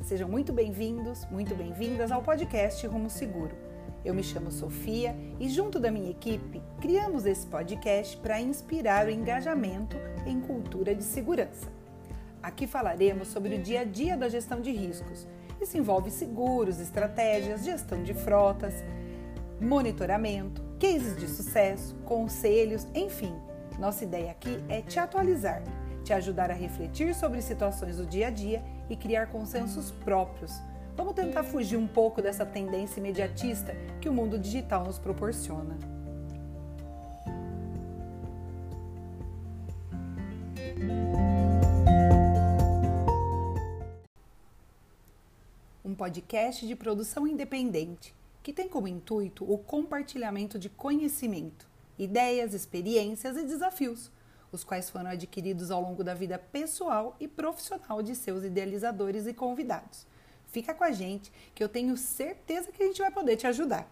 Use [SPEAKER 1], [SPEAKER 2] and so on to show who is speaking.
[SPEAKER 1] Sejam muito bem-vindos, muito bem-vindas ao podcast Rumo Seguro. Eu me chamo Sofia e, junto da minha equipe, criamos esse podcast para inspirar o engajamento em cultura de segurança. Aqui falaremos sobre o dia a dia da gestão de riscos. Isso envolve seguros, estratégias, gestão de frotas, monitoramento, cases de sucesso, conselhos, enfim. Nossa ideia aqui é te atualizar, te ajudar a refletir sobre situações do dia a dia e criar consensos próprios. Vamos tentar fugir um pouco dessa tendência imediatista que o mundo digital nos proporciona. Um podcast de produção independente que tem como intuito o compartilhamento de conhecimento, ideias, experiências e desafios os quais foram adquiridos ao longo da vida pessoal e profissional de seus idealizadores e convidados. Fica com a gente que eu tenho certeza que a gente vai poder te ajudar.